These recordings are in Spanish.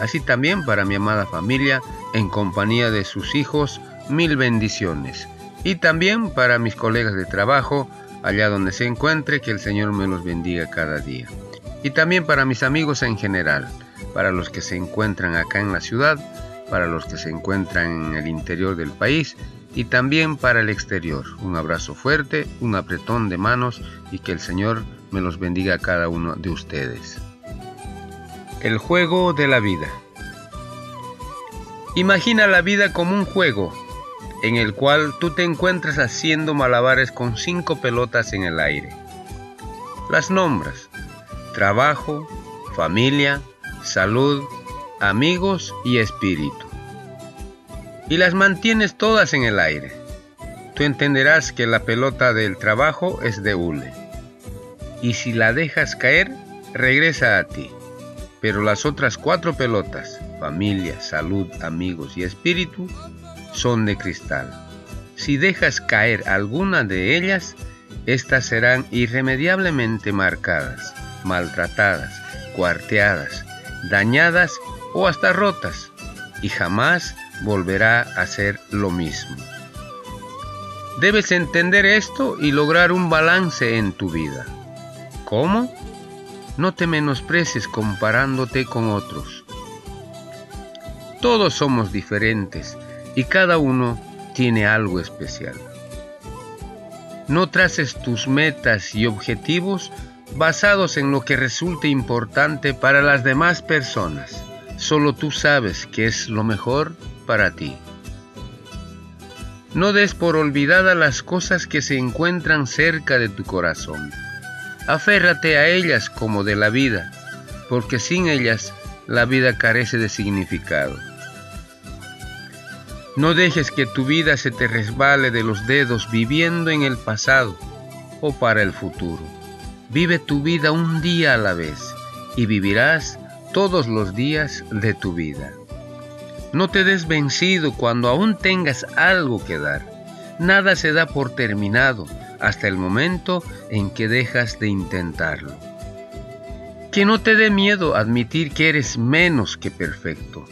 así también para mi amada familia, en compañía de sus hijos, mil bendiciones. Y también para mis colegas de trabajo, allá donde se encuentre, que el Señor me los bendiga cada día. Y también para mis amigos en general, para los que se encuentran acá en la ciudad, para los que se encuentran en el interior del país y también para el exterior. Un abrazo fuerte, un apretón de manos y que el Señor me los bendiga a cada uno de ustedes. El juego de la vida. Imagina la vida como un juego en el cual tú te encuentras haciendo malabares con cinco pelotas en el aire. Las nombras trabajo, familia, salud, amigos y espíritu. Y las mantienes todas en el aire. Tú entenderás que la pelota del trabajo es de hule. Y si la dejas caer, regresa a ti pero las otras cuatro pelotas, familia, salud, amigos y espíritu, son de cristal. Si dejas caer alguna de ellas, éstas serán irremediablemente marcadas, maltratadas, cuarteadas, dañadas o hasta rotas, y jamás volverá a ser lo mismo. Debes entender esto y lograr un balance en tu vida. ¿Cómo? No te menosprecies comparándote con otros. Todos somos diferentes y cada uno tiene algo especial. No traces tus metas y objetivos basados en lo que resulte importante para las demás personas. Solo tú sabes qué es lo mejor para ti. No des por olvidada las cosas que se encuentran cerca de tu corazón. Aférrate a ellas como de la vida, porque sin ellas la vida carece de significado. No dejes que tu vida se te resbale de los dedos viviendo en el pasado o para el futuro. Vive tu vida un día a la vez y vivirás todos los días de tu vida. No te des vencido cuando aún tengas algo que dar. Nada se da por terminado hasta el momento en que dejas de intentarlo. Que no te dé miedo admitir que eres menos que perfecto,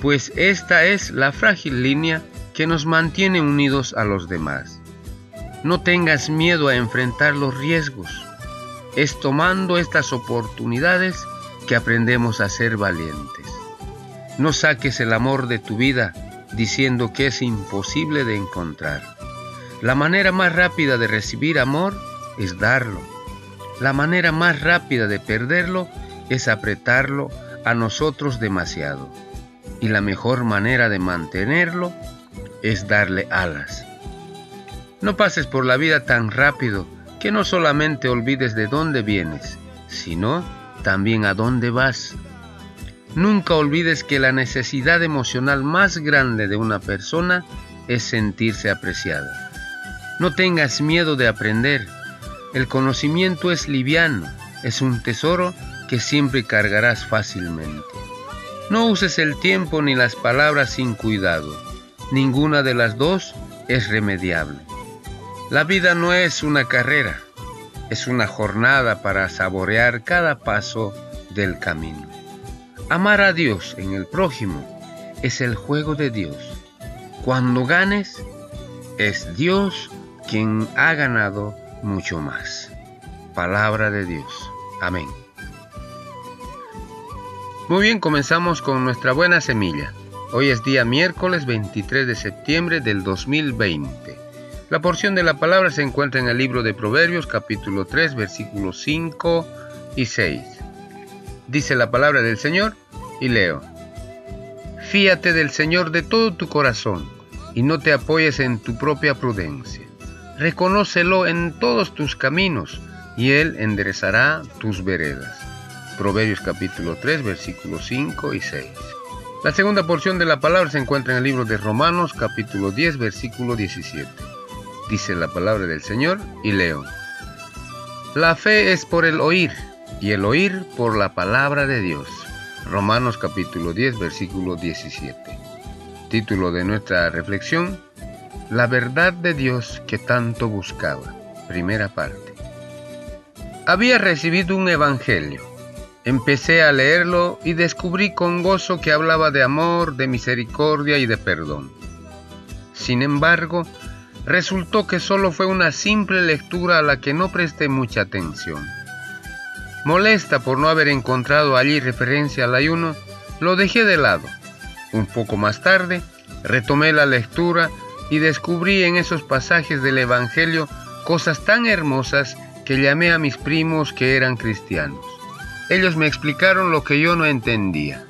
pues esta es la frágil línea que nos mantiene unidos a los demás. No tengas miedo a enfrentar los riesgos. Es tomando estas oportunidades que aprendemos a ser valientes. No saques el amor de tu vida diciendo que es imposible de encontrar. La manera más rápida de recibir amor es darlo. La manera más rápida de perderlo es apretarlo a nosotros demasiado. Y la mejor manera de mantenerlo es darle alas. No pases por la vida tan rápido que no solamente olvides de dónde vienes, sino también a dónde vas. Nunca olvides que la necesidad emocional más grande de una persona es sentirse apreciada. No tengas miedo de aprender. El conocimiento es liviano, es un tesoro que siempre cargarás fácilmente. No uses el tiempo ni las palabras sin cuidado. Ninguna de las dos es remediable. La vida no es una carrera, es una jornada para saborear cada paso del camino. Amar a Dios en el prójimo es el juego de Dios. Cuando ganes, es Dios quien ha ganado mucho más. Palabra de Dios. Amén. Muy bien, comenzamos con nuestra buena semilla. Hoy es día miércoles 23 de septiembre del 2020. La porción de la palabra se encuentra en el libro de Proverbios capítulo 3 versículos 5 y 6. Dice la palabra del Señor y leo. Fíate del Señor de todo tu corazón y no te apoyes en tu propia prudencia reconócelo en todos tus caminos, y Él enderezará tus veredas. Proverbios capítulo 3, versículos 5 y 6. La segunda porción de la palabra se encuentra en el libro de Romanos capítulo 10, versículo 17. Dice la palabra del Señor y leo. La fe es por el oír y el oír por la palabra de Dios. Romanos capítulo 10, versículo 17. Título de nuestra reflexión, La verdad de Dios que tanto buscaba. Primera parte. Había recibido un evangelio. Empecé a leerlo y descubrí con gozo que hablaba de amor, de misericordia y de perdón. Sin embargo, resultó que solo fue una simple lectura a la que no presté mucha atención. Molesta por no haber encontrado allí referencia al ayuno, lo dejé de lado. Un poco más tarde, retomé la lectura y descubrí en esos pasajes del Evangelio cosas tan hermosas que llamé a mis primos que eran cristianos. Ellos me explicaron lo que yo no entendía.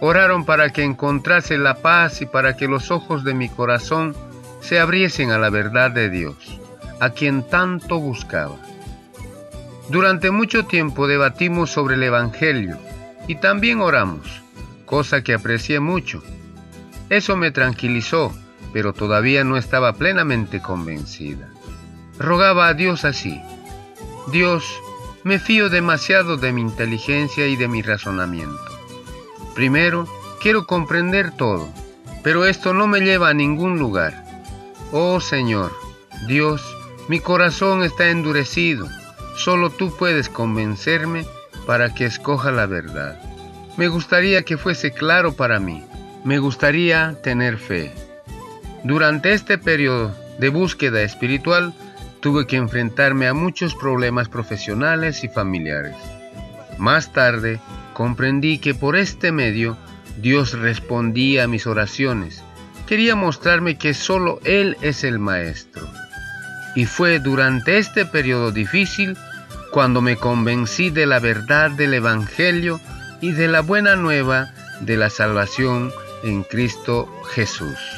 Oraron para que encontrase la paz y para que los ojos de mi corazón se abriesen a la verdad de Dios, a quien tanto buscaba. Durante mucho tiempo debatimos sobre el Evangelio y también oramos, cosa que aprecié mucho. Eso me tranquilizó, pero todavía no estaba plenamente convencida. Rogaba a Dios así, Dios, me fío demasiado de mi inteligencia y de mi razonamiento. Primero, quiero comprender todo, pero esto no me lleva a ningún lugar. Oh Señor, Dios, mi corazón está endurecido. Solo tú puedes convencerme para que escoja la verdad. Me gustaría que fuese claro para mí. Me gustaría tener fe. Durante este periodo de búsqueda espiritual tuve que enfrentarme a muchos problemas profesionales y familiares. Más tarde comprendí que por este medio Dios respondía a mis oraciones quería mostrarme que solo Él es el Maestro. Y fue durante este periodo difícil cuando me convencí de la verdad del Evangelio y de la buena nueva de la salvación en Cristo Jesús.